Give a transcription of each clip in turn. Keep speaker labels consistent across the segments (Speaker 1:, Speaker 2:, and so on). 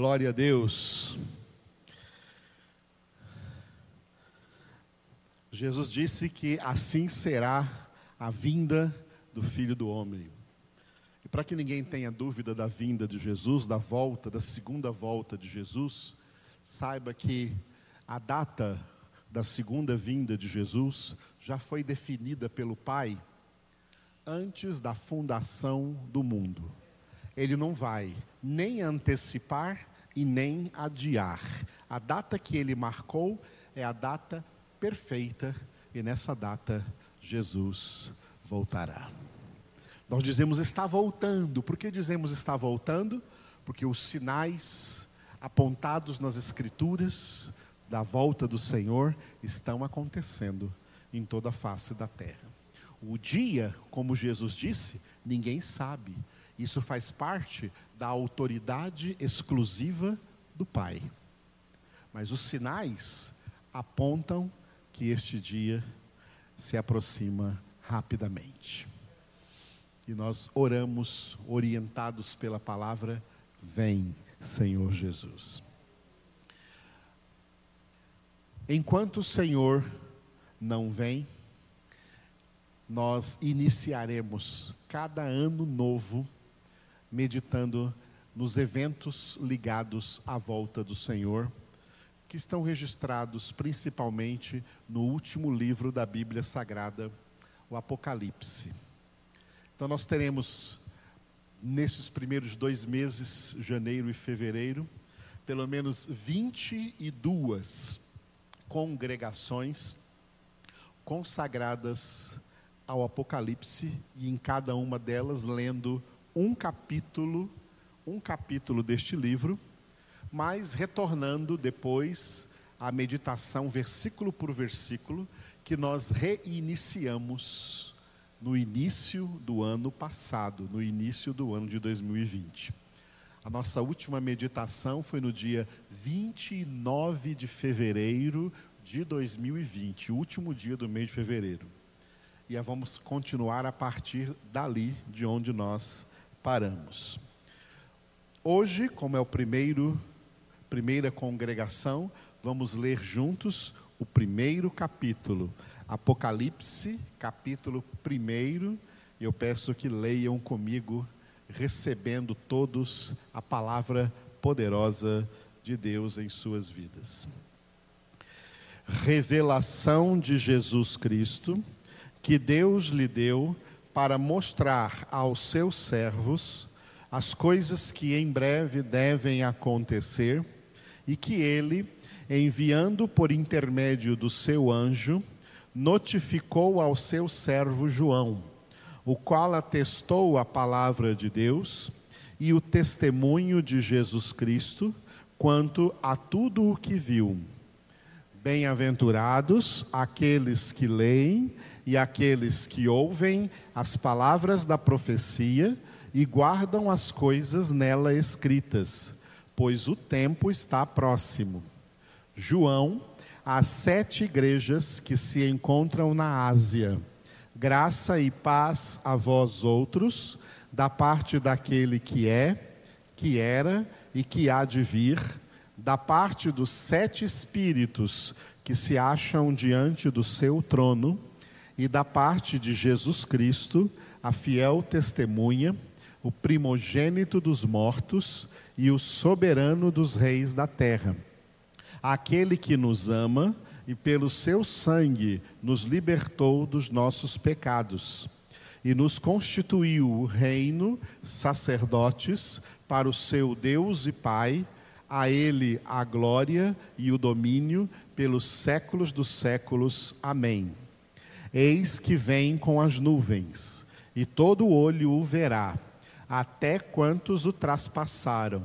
Speaker 1: Glória a Deus. Jesus disse que assim será a vinda do Filho do Homem. E para que ninguém tenha dúvida da vinda de Jesus, da volta, da segunda volta de Jesus, saiba que a data da segunda vinda de Jesus já foi definida pelo Pai antes da fundação do mundo. Ele não vai nem antecipar e nem adiar. A data que ele marcou é a data perfeita e nessa data Jesus voltará. Nós dizemos está voltando. Por que dizemos está voltando? Porque os sinais apontados nas Escrituras da volta do Senhor estão acontecendo em toda a face da terra. O dia, como Jesus disse, ninguém sabe. Isso faz parte da autoridade exclusiva do Pai. Mas os sinais apontam que este dia se aproxima rapidamente. E nós oramos, orientados pela palavra: Vem, Senhor Jesus. Enquanto o Senhor não vem, nós iniciaremos cada ano novo meditando nos eventos ligados à volta do Senhor, que estão registrados principalmente no último livro da Bíblia Sagrada, o Apocalipse. Então, nós teremos, nesses primeiros dois meses, janeiro e fevereiro, pelo menos 22 congregações consagradas ao Apocalipse, e em cada uma delas lendo um capítulo, um capítulo deste livro, mas retornando depois à meditação versículo por versículo que nós reiniciamos no início do ano passado, no início do ano de 2020. A nossa última meditação foi no dia 29 de fevereiro de 2020, o último dia do mês de fevereiro. E vamos continuar a partir dali de onde nós paramos. Hoje, como é o primeiro primeira congregação, vamos ler juntos o primeiro capítulo, Apocalipse, capítulo primeiro. Eu peço que leiam comigo, recebendo todos a palavra poderosa de Deus em suas vidas. Revelação de Jesus Cristo, que Deus lhe deu para mostrar aos seus servos as coisas que em breve devem acontecer e que ele, enviando por intermédio do seu anjo, notificou ao seu servo João, o qual atestou a palavra de Deus e o testemunho de Jesus Cristo quanto a tudo o que viu. Bem-aventurados aqueles que leem e aqueles que ouvem as palavras da profecia e guardam as coisas nela escritas, pois o tempo está próximo. João, às sete igrejas que se encontram na Ásia, graça e paz a vós outros, da parte daquele que é, que era e que há de vir, da parte dos sete espíritos que se acham diante do seu trono, e da parte de Jesus Cristo, a fiel testemunha, o primogênito dos mortos e o soberano dos reis da terra. Aquele que nos ama e pelo seu sangue nos libertou dos nossos pecados e nos constituiu reino, sacerdotes para o seu Deus e Pai, a ele a glória e o domínio pelos séculos dos séculos. Amém. Eis que vem com as nuvens, e todo olho o verá, até quantos o traspassaram.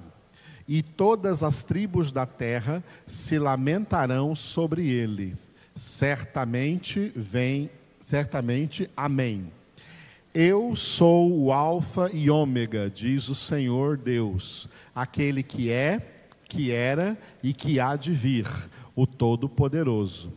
Speaker 1: E todas as tribos da terra se lamentarão sobre ele. Certamente vem, certamente, amém. Eu sou o Alfa e Ômega, diz o Senhor Deus, aquele que é, que era e que há de vir, o Todo-Poderoso.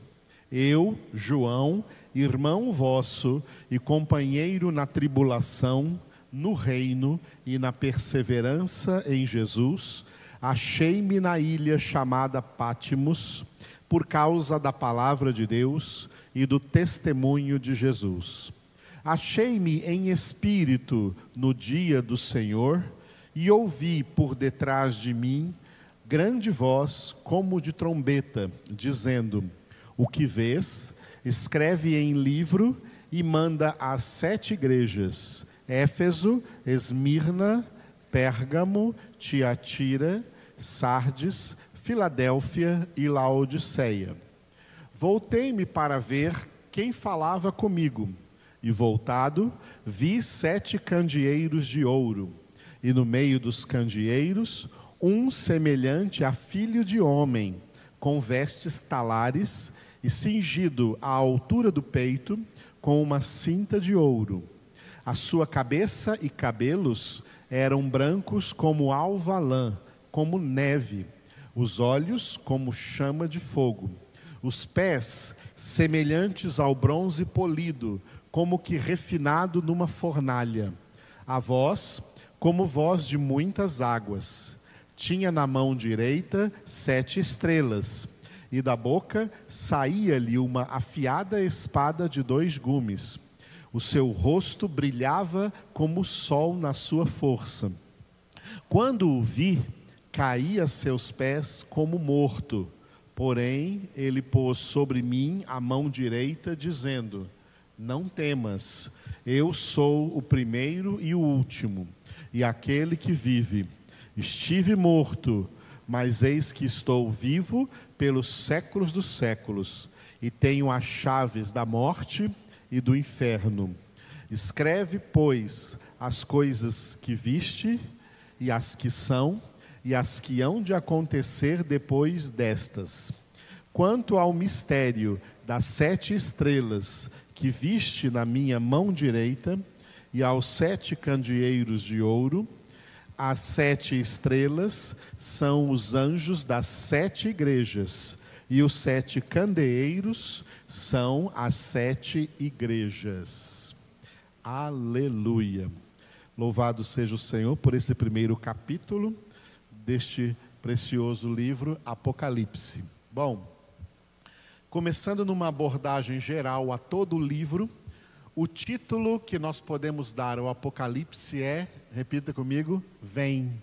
Speaker 1: Eu, João, irmão vosso e companheiro na tribulação, no reino e na perseverança em Jesus, Achei-me na ilha chamada Pátimos, por causa da palavra de Deus e do testemunho de Jesus. Achei-me em espírito no dia do Senhor e ouvi por detrás de mim grande voz como de trombeta, dizendo: O que vês, escreve em livro e manda às sete igrejas: Éfeso, Esmirna, Pérgamo, Tiatira, Sardes, Filadélfia e Laodiceia. Voltei-me para ver quem falava comigo, e voltado, vi sete candeeiros de ouro, e no meio dos candeeiros, um semelhante a filho de homem, com vestes talares e cingido à altura do peito com uma cinta de ouro. A sua cabeça e cabelos eram brancos como alva lã, como neve, os olhos como chama de fogo, os pés semelhantes ao bronze polido, como que refinado numa fornalha, a voz como voz de muitas águas. Tinha na mão direita sete estrelas, e da boca saía-lhe uma afiada espada de dois gumes. O seu rosto brilhava como o sol na sua força. Quando o vi, caí a seus pés como morto. Porém, ele pôs sobre mim a mão direita, dizendo: Não temas, eu sou o primeiro e o último, e aquele que vive. Estive morto, mas eis que estou vivo pelos séculos dos séculos, e tenho as chaves da morte e do inferno. Escreve, pois, as coisas que viste, e as que são, e as que hão de acontecer depois destas. Quanto ao mistério das sete estrelas que viste na minha mão direita, e aos sete candeeiros de ouro, as sete estrelas são os anjos das sete igrejas, e os sete candeeiros são as sete igrejas. Aleluia. Louvado seja o Senhor por esse primeiro capítulo deste precioso livro Apocalipse. Bom, começando numa abordagem geral a todo o livro, o título que nós podemos dar ao Apocalipse é, repita comigo, vem.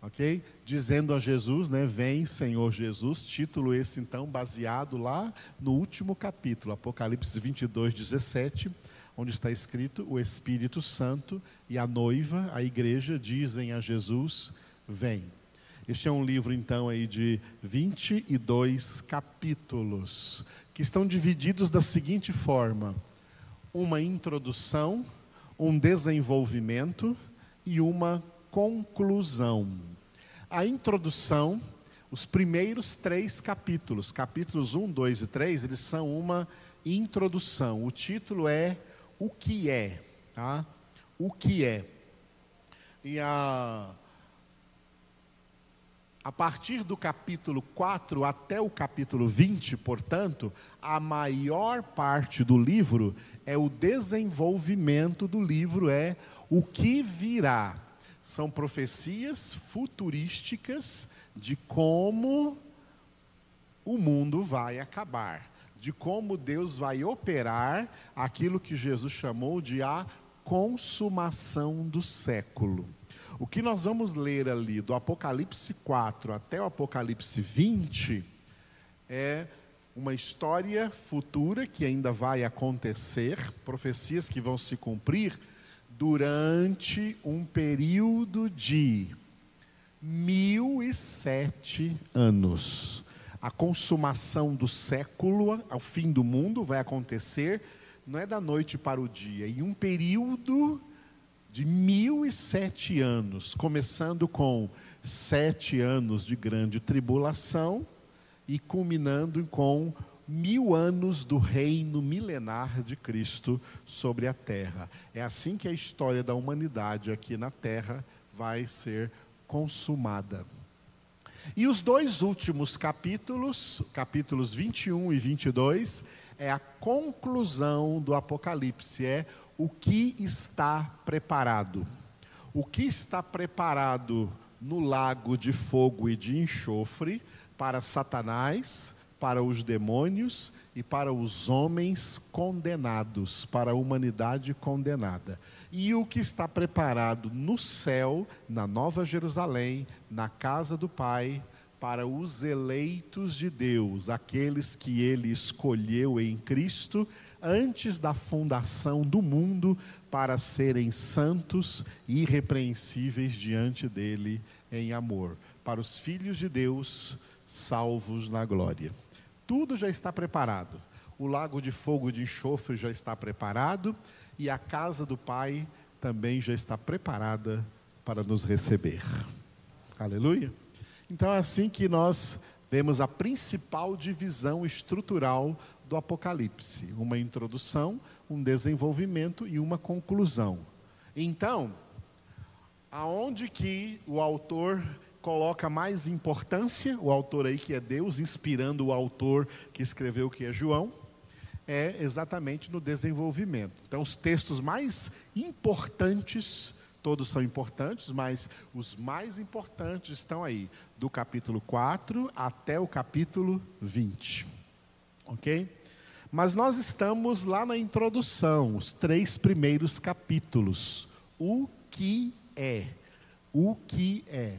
Speaker 1: Ok? Dizendo a Jesus, né? Vem, Senhor Jesus. Título esse, então, baseado lá no último capítulo, Apocalipse 22, 17, onde está escrito: O Espírito Santo e a noiva, a igreja, dizem a Jesus: Vem. Este é um livro, então, aí de 22 capítulos que estão divididos da seguinte forma: uma introdução, um desenvolvimento e uma conclusão. A introdução, os primeiros três capítulos, capítulos 1, 2 e 3, eles são uma introdução. O título é O que é? Tá? O que é? E a a partir do capítulo 4 até o capítulo 20, portanto, a maior parte do livro é o desenvolvimento do livro, é o que virá. São profecias futurísticas de como o mundo vai acabar, de como Deus vai operar aquilo que Jesus chamou de a consumação do século. O que nós vamos ler ali do Apocalipse 4 até o Apocalipse 20 é uma história futura que ainda vai acontecer, profecias que vão se cumprir durante um período de mil e sete anos. A consumação do século, ao fim do mundo, vai acontecer, não é da noite para o dia, em um período de mil e sete anos, começando com sete anos de grande tribulação e culminando com mil anos do reino milenar de Cristo sobre a terra. É assim que a história da humanidade aqui na terra vai ser consumada. E os dois últimos capítulos, capítulos 21 e 22, é a conclusão do Apocalipse, é o que está preparado. O que está preparado no lago de fogo e de enxofre para Satanás, para os demônios e para os homens condenados, para a humanidade condenada. E o que está preparado no céu, na Nova Jerusalém, na casa do Pai, para os eleitos de Deus, aqueles que ele escolheu em Cristo antes da fundação do mundo para serem santos e irrepreensíveis diante dele em amor, para os filhos de Deus salvos na glória. Tudo já está preparado. O lago de fogo de enxofre já está preparado e a casa do Pai também já está preparada para nos receber. Aleluia. Então é assim que nós vemos a principal divisão estrutural do Apocalipse: uma introdução, um desenvolvimento e uma conclusão. Então, aonde que o autor coloca mais importância, o autor aí que é Deus, inspirando o autor que escreveu que é João, é exatamente no desenvolvimento. Então, os textos mais importantes, todos são importantes, mas os mais importantes estão aí, do capítulo 4 até o capítulo 20. Ok? Mas nós estamos lá na introdução, os três primeiros capítulos. O que é? O que é?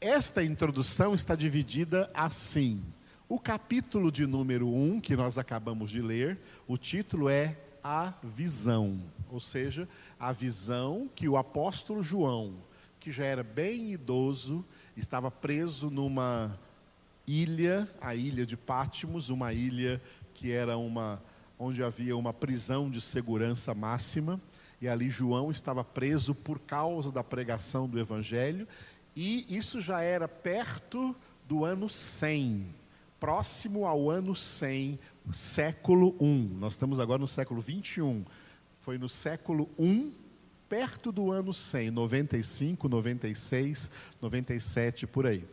Speaker 1: Esta introdução está dividida assim. O capítulo de número 1, um, que nós acabamos de ler, o título é A Visão, ou seja, a visão que o apóstolo João, que já era bem idoso, estava preso numa ilha, a ilha de Pátimos, uma ilha que era uma onde havia uma prisão de segurança máxima, e ali João estava preso por causa da pregação do evangelho, e isso já era perto do ano 100, próximo ao ano 100, século 1. Nós estamos agora no século 21. Foi no século 1, perto do ano 100, 95, 96, 97 por aí,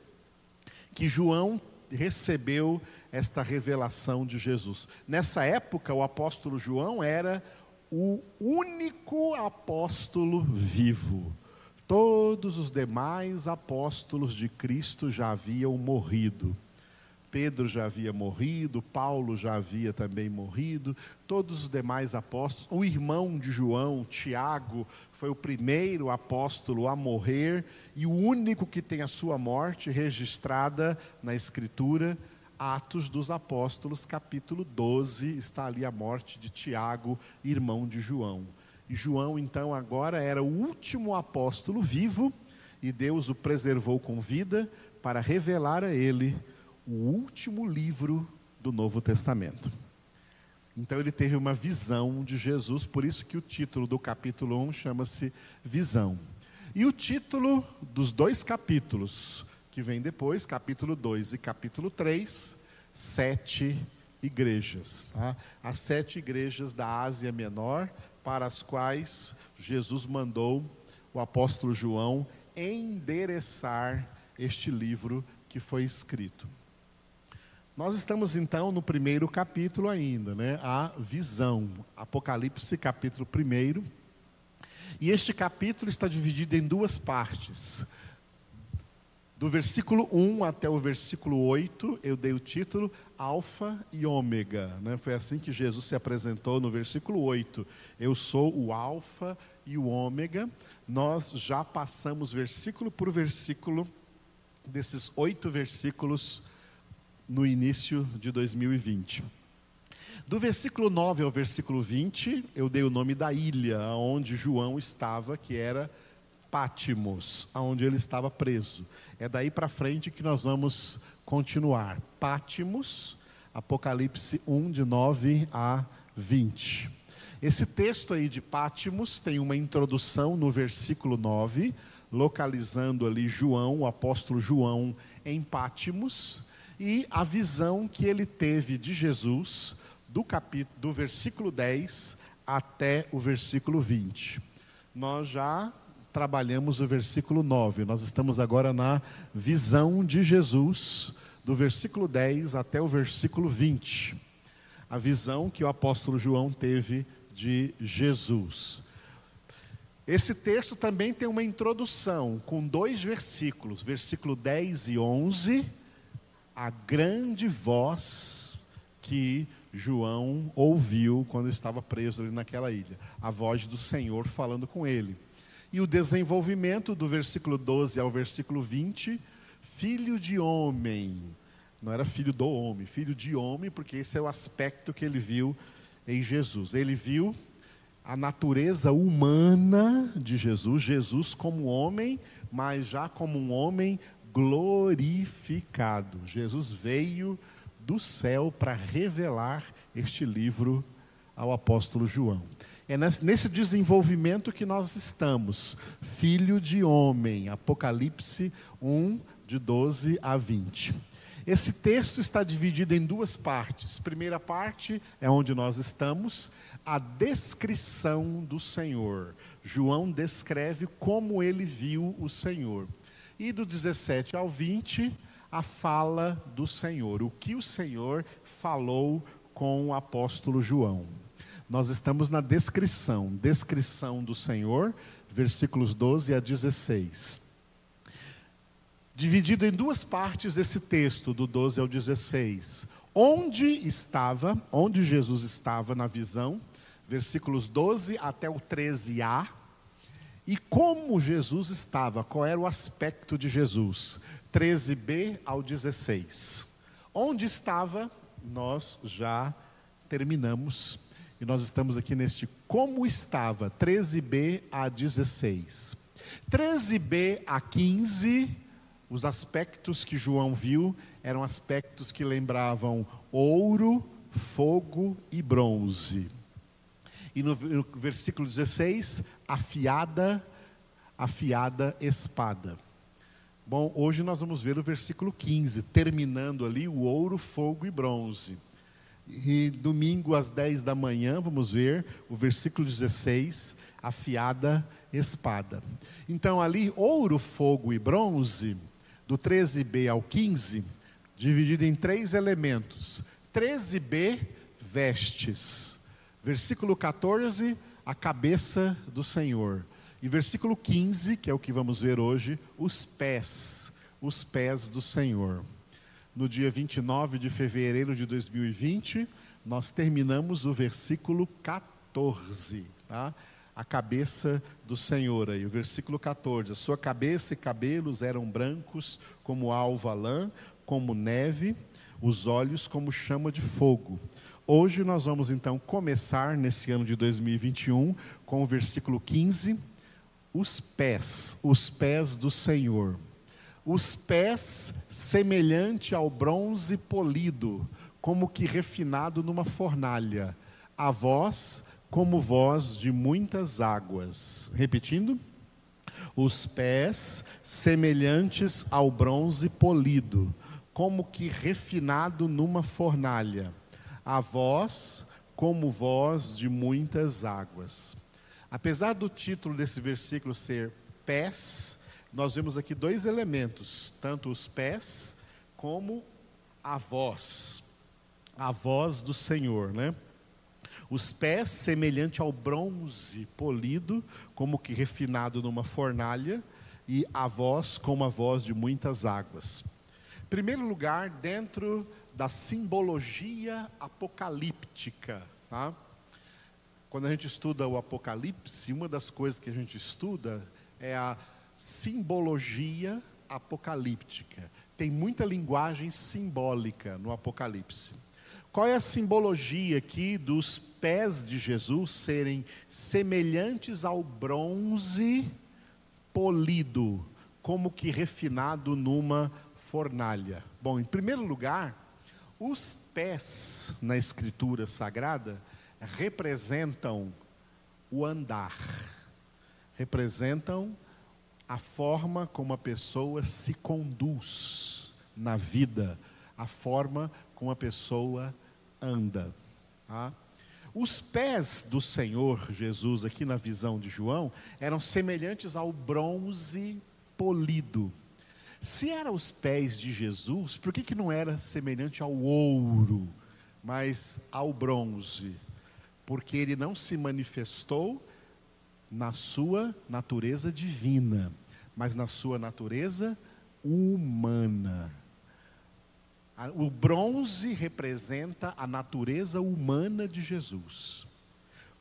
Speaker 1: que João recebeu esta revelação de Jesus. Nessa época, o apóstolo João era o único apóstolo vivo. Todos os demais apóstolos de Cristo já haviam morrido. Pedro já havia morrido, Paulo já havia também morrido, todos os demais apóstolos, o irmão de João, Tiago, foi o primeiro apóstolo a morrer e o único que tem a sua morte registrada na Escritura Atos dos Apóstolos, capítulo 12, está ali a morte de Tiago, irmão de João. E João, então, agora era o último apóstolo vivo, e Deus o preservou com vida para revelar a ele o último livro do Novo Testamento. Então ele teve uma visão de Jesus, por isso que o título do capítulo 1 chama-se Visão. E o título dos dois capítulos, que vem depois, capítulo 2 e capítulo 3, sete igrejas. Tá? As sete igrejas da Ásia Menor, para as quais Jesus mandou o apóstolo João endereçar este livro que foi escrito. Nós estamos então no primeiro capítulo ainda, né? A visão, Apocalipse capítulo 1. E este capítulo está dividido em duas partes. Do versículo 1 até o versículo 8, eu dei o título Alfa e Ômega. Né? Foi assim que Jesus se apresentou no versículo 8. Eu sou o Alfa e o Ômega. Nós já passamos versículo por versículo desses oito versículos no início de 2020. Do versículo 9 ao versículo 20, eu dei o nome da ilha onde João estava, que era Pátimos, aonde ele estava preso. É daí para frente que nós vamos continuar. Pátimos, Apocalipse 1, de 9 a 20. Esse texto aí de Pátimos tem uma introdução no versículo 9, localizando ali João, o apóstolo João, em Pátimos, e a visão que ele teve de Jesus, do, capítulo, do versículo 10 até o versículo 20. Nós já trabalhamos o versículo 9. Nós estamos agora na visão de Jesus, do versículo 10 até o versículo 20. A visão que o apóstolo João teve de Jesus. Esse texto também tem uma introdução com dois versículos, versículo 10 e 11, a grande voz que João ouviu quando estava preso ali naquela ilha, a voz do Senhor falando com ele. E o desenvolvimento do versículo 12 ao versículo 20, filho de homem, não era filho do homem, filho de homem, porque esse é o aspecto que ele viu em Jesus. Ele viu a natureza humana de Jesus, Jesus como homem, mas já como um homem glorificado. Jesus veio do céu para revelar este livro ao apóstolo João. É nesse desenvolvimento que nós estamos, filho de homem, Apocalipse 1, de 12 a 20. Esse texto está dividido em duas partes. Primeira parte é onde nós estamos, a descrição do Senhor. João descreve como ele viu o Senhor. E do 17 ao 20, a fala do Senhor, o que o Senhor falou com o apóstolo João. Nós estamos na descrição, descrição do Senhor, versículos 12 a 16. Dividido em duas partes esse texto, do 12 ao 16. Onde estava, onde Jesus estava na visão, versículos 12 até o 13a, e como Jesus estava, qual era o aspecto de Jesus, 13b ao 16. Onde estava, nós já terminamos. E nós estamos aqui neste como estava, 13b a 16. 13b a 15, os aspectos que João viu eram aspectos que lembravam ouro, fogo e bronze. E no, versículo 16, afiada, afiada espada. Bom, hoje nós vamos ver o versículo 15, terminando ali o ouro, fogo e bronze. E domingo às 10 da manhã vamos ver o versículo 16, afiada espada. Então ali ouro, fogo e bronze, do 13b ao 15, dividido em três elementos. 13b, vestes. Versículo 14, a cabeça do Senhor. E versículo 15, que é o que vamos ver hoje, os pés, os pés do Senhor. No dia 29 de fevereiro de 2020, nós terminamos o versículo 14, tá? A cabeça do Senhor aí, o versículo 14. A sua cabeça e cabelos eram brancos como alva lã, como neve, os olhos como chama de fogo. Hoje nós vamos então começar nesse ano de 2021 com o versículo 15 os pés, os pés do Senhor. Os pés semelhante ao bronze polido, como que refinado numa fornalha. A voz como voz de muitas águas. Repetindo. Os pés semelhantes ao bronze polido, como que refinado numa fornalha. A voz como voz de muitas águas. Apesar do título desse versículo ser pés, nós vemos aqui dois elementos, tanto os pés como a voz, a voz do Senhor, né? Os pés semelhante ao bronze polido, como que refinado numa fornalha, e a voz como a voz de muitas águas. Primeiro lugar, dentro da simbologia apocalíptica, tá? Quando a gente estuda o Apocalipse, uma das coisas que a gente estuda é a simbologia apocalíptica. Tem muita linguagem simbólica no Apocalipse. Qual é a simbologia aqui dos pés de Jesus serem semelhantes ao bronze polido, como que refinado numa fornalha? Bom, em primeiro lugar, os pés na Escritura Sagrada representam o andar, representam a forma como a pessoa se conduz na vida, a forma como a pessoa anda. Tá? Os pés do Senhor Jesus, aqui na visão de João, eram semelhantes ao bronze polido. Se eram os pés de Jesus, por que, que não era semelhante ao ouro, mas ao bronze? porque ele não se manifestou na sua natureza divina, mas na sua natureza humana. O bronze representa a natureza humana de Jesus.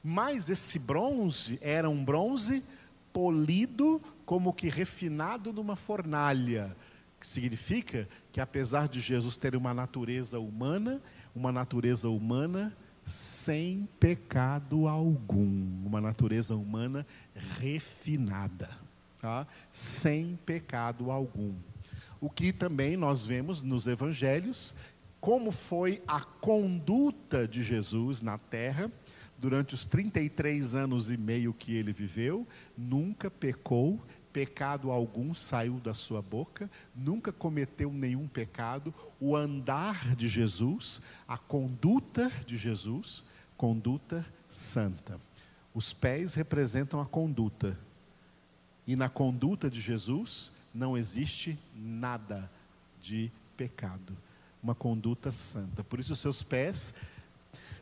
Speaker 1: Mas esse bronze era um bronze polido, como que refinado numa fornalha, que significa que apesar de Jesus ter uma natureza humana, uma natureza humana sem pecado algum, uma natureza humana refinada, tá? sem pecado algum. O que também nós vemos nos evangelhos, como foi a conduta de Jesus na terra, durante os 33 anos e meio que ele viveu, nunca pecou, pecado algum saiu da sua boca, nunca cometeu nenhum pecado. O andar de Jesus, a conduta de Jesus, conduta santa. Os pés representam a conduta. E na conduta de Jesus não existe nada de pecado. Uma conduta santa. Por isso, seus pés,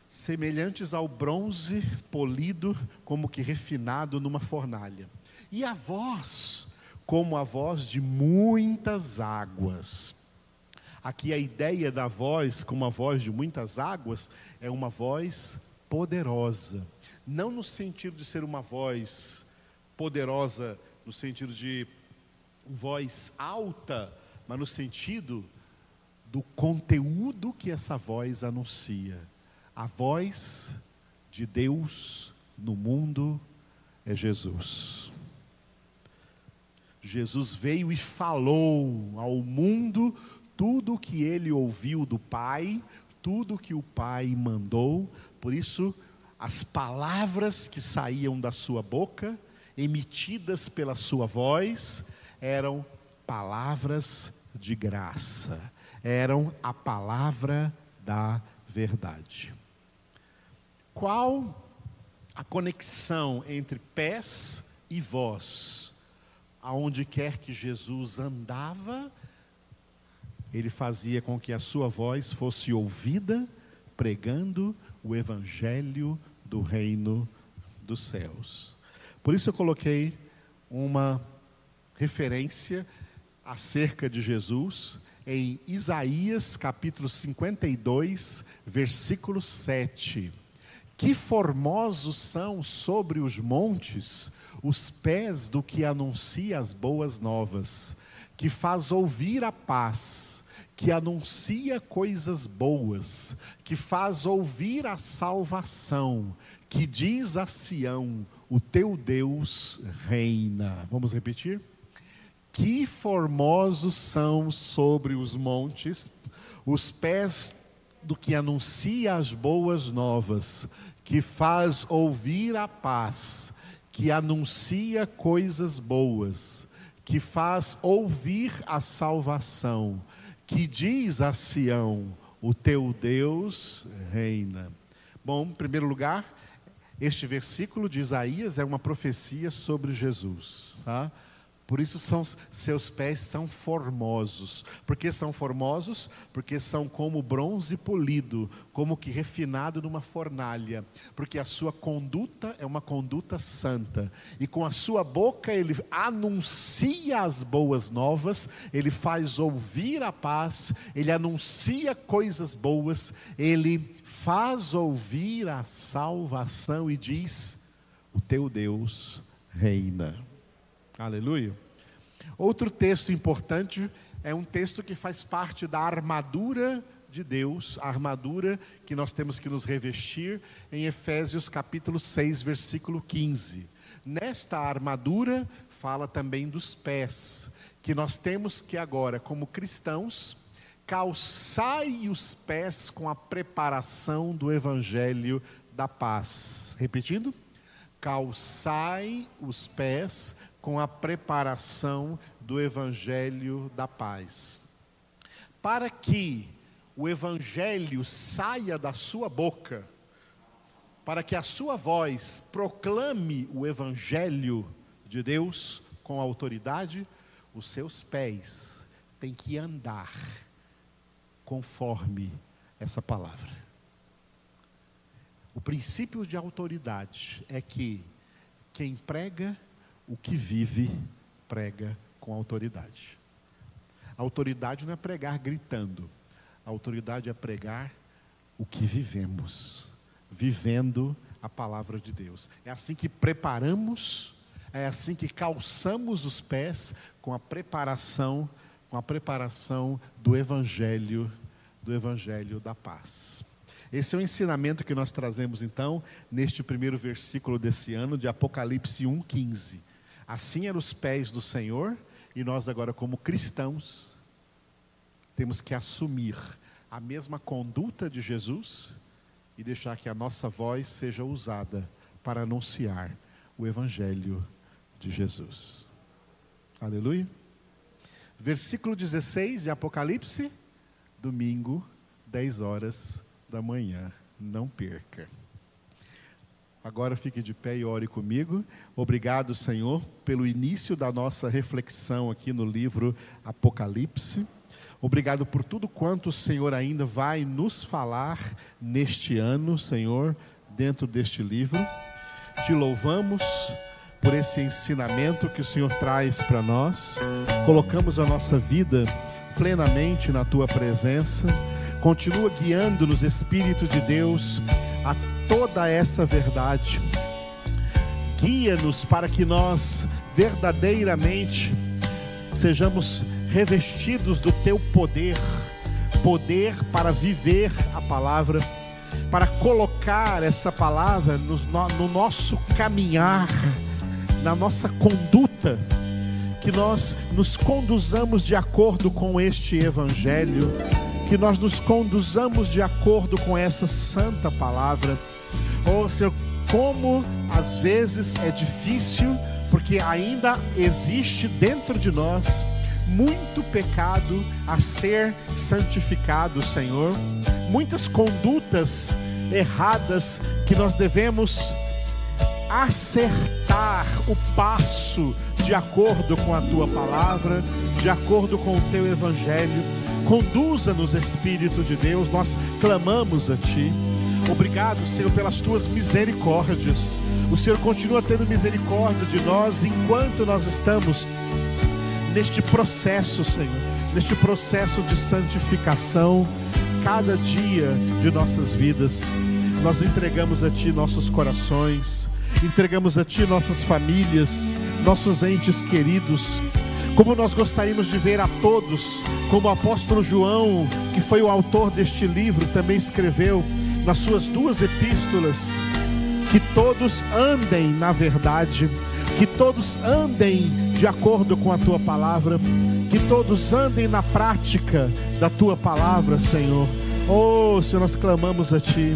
Speaker 1: semelhantes ao bronze polido, como que refinado numa fornalha e a voz, como a voz de muitas águas. Aqui a ideia da voz, como a voz de muitas águas, é uma voz poderosa. Não no sentido de ser uma voz poderosa, no sentido de voz alta, mas no sentido do conteúdo que essa voz anuncia. A voz de Deus no mundo é Jesus. Jesus veio e falou ao mundo tudo o que ele ouviu do Pai, tudo o que o Pai mandou, por isso, as palavras que saíam da sua boca, emitidas pela sua voz, eram palavras de graça, eram a palavra da verdade. Qual a conexão entre pés e voz? aonde quer que Jesus andava, ele fazia com que a sua voz fosse ouvida, pregando o evangelho do reino dos céus. Por isso eu coloquei uma referência acerca de Jesus em Isaías capítulo 52, versículo 7. Que formosos são sobre os montes os pés do que anuncia as boas novas, que faz ouvir a paz, que anuncia coisas boas, que faz ouvir a salvação, que diz a Sião: o teu Deus reina. Vamos repetir? Que formosos são sobre os montes os pés do que anuncia as boas novas, que faz ouvir a paz, que anuncia coisas boas, que faz ouvir a salvação, que diz a Sião: O teu Deus reina. Bom, em primeiro lugar, este versículo de Isaías é uma profecia sobre Jesus. Tá? Por isso são, seus pés são formosos. Por que são formosos? Porque são como bronze polido, como que refinado numa fornalha. Porque a sua conduta é uma conduta santa. E com a sua boca ele anuncia as boas novas, ele faz ouvir a paz, ele anuncia coisas boas, ele faz ouvir a salvação e diz: O teu Deus reina. Aleluia. Outro texto importante é um texto que faz parte da armadura de Deus, a armadura que nós temos que nos revestir em Efésios capítulo 6, versículo 15. Nesta armadura fala também dos pés, que nós temos que agora, como cristãos, calçai os pés com a preparação do evangelho da paz. Repetindo? Calçai os pés com a preparação do Evangelho da paz. Para que o Evangelho saia da sua boca, para que a sua voz proclame o Evangelho de Deus com autoridade, os seus pés têm que andar conforme essa palavra. O princípio de autoridade é que Quem prega o que vive, prega com autoridade. A autoridade não é pregar gritando, a autoridade é pregar o que vivemos, vivendo a palavra de Deus. É assim que preparamos, é assim que calçamos os pés com a preparação, com a preparação do evangelho, do evangelho da paz. Esse é o ensinamento que nós trazemos então neste primeiro versículo desse ano de Apocalipse 1:15. Assim eram os pés do Senhor e nós agora como cristãos temos que assumir a mesma conduta de Jesus e deixar que a nossa voz seja usada para anunciar o Evangelho de Jesus. Aleluia. Versículo 16 de Apocalipse, domingo, 10 horas da manhã. Não perca. Agora fique de pé e ore comigo. Obrigado, Senhor, pelo início da nossa reflexão aqui no livro Apocalipse. Obrigado por tudo quanto o Senhor ainda vai nos falar neste ano, Senhor, dentro deste livro. Te louvamos por esse ensinamento que o Senhor traz para nós. Colocamos a nossa vida plenamente na tua presença. Continua guiando-nos, Espírito de Deus, a toda essa verdade. Guia-nos para que nós verdadeiramente sejamos revestidos do teu poder, poder para viver a palavra, para colocar essa palavra no, no nosso caminhar, na nossa conduta, que nós nos conduzamos de acordo com este evangelho, que nós nos conduzamos de acordo com essa santa palavra. Oh, Senhor, como às vezes é difícil, porque ainda existe dentro de nós muito pecado a ser santificado, Senhor, muitas condutas erradas que nós devemos acertar o passo de acordo com a tua palavra, de acordo com o teu evangelho. Conduza-nos, Espírito de Deus, nós clamamos a ti. Obrigado, Senhor, pelas tuas misericórdias. O Senhor continua tendo misericórdia de nós enquanto nós estamos neste processo, Senhor, neste processo de santificação, cada dia de nossas vidas. Nós entregamos a Ti nossos corações, entregamos a Ti nossas famílias, nossos entes queridos. Como nós gostaríamos de ver a todos, como o apóstolo João, que foi o autor deste livro, também escreveu nas suas duas epístolas, que todos andem na verdade, que todos andem de acordo com a tua palavra, que todos andem na prática da tua palavra, Senhor. Oh, Senhor, nós clamamos a Ti.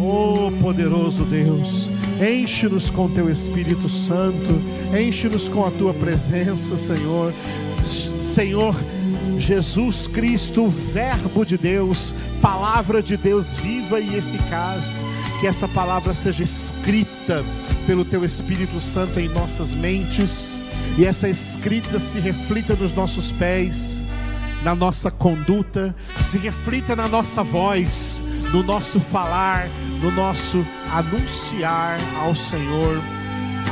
Speaker 1: Oh, poderoso Deus, enche-nos com Teu Espírito Santo, enche-nos com a Tua presença, Senhor. Senhor, Jesus Cristo, Verbo de Deus, Palavra de Deus viva e eficaz, que essa palavra seja escrita pelo Teu Espírito Santo em nossas mentes e essa escrita se reflita nos nossos pés, na nossa conduta, se reflita na nossa voz, no nosso falar, no nosso anunciar ao Senhor,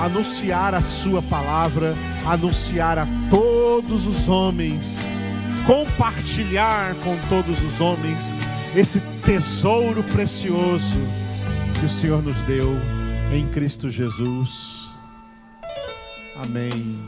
Speaker 1: anunciar a Sua palavra, anunciar a todos os homens, compartilhar com todos os homens esse tesouro precioso que o Senhor nos deu em Cristo Jesus. Amém.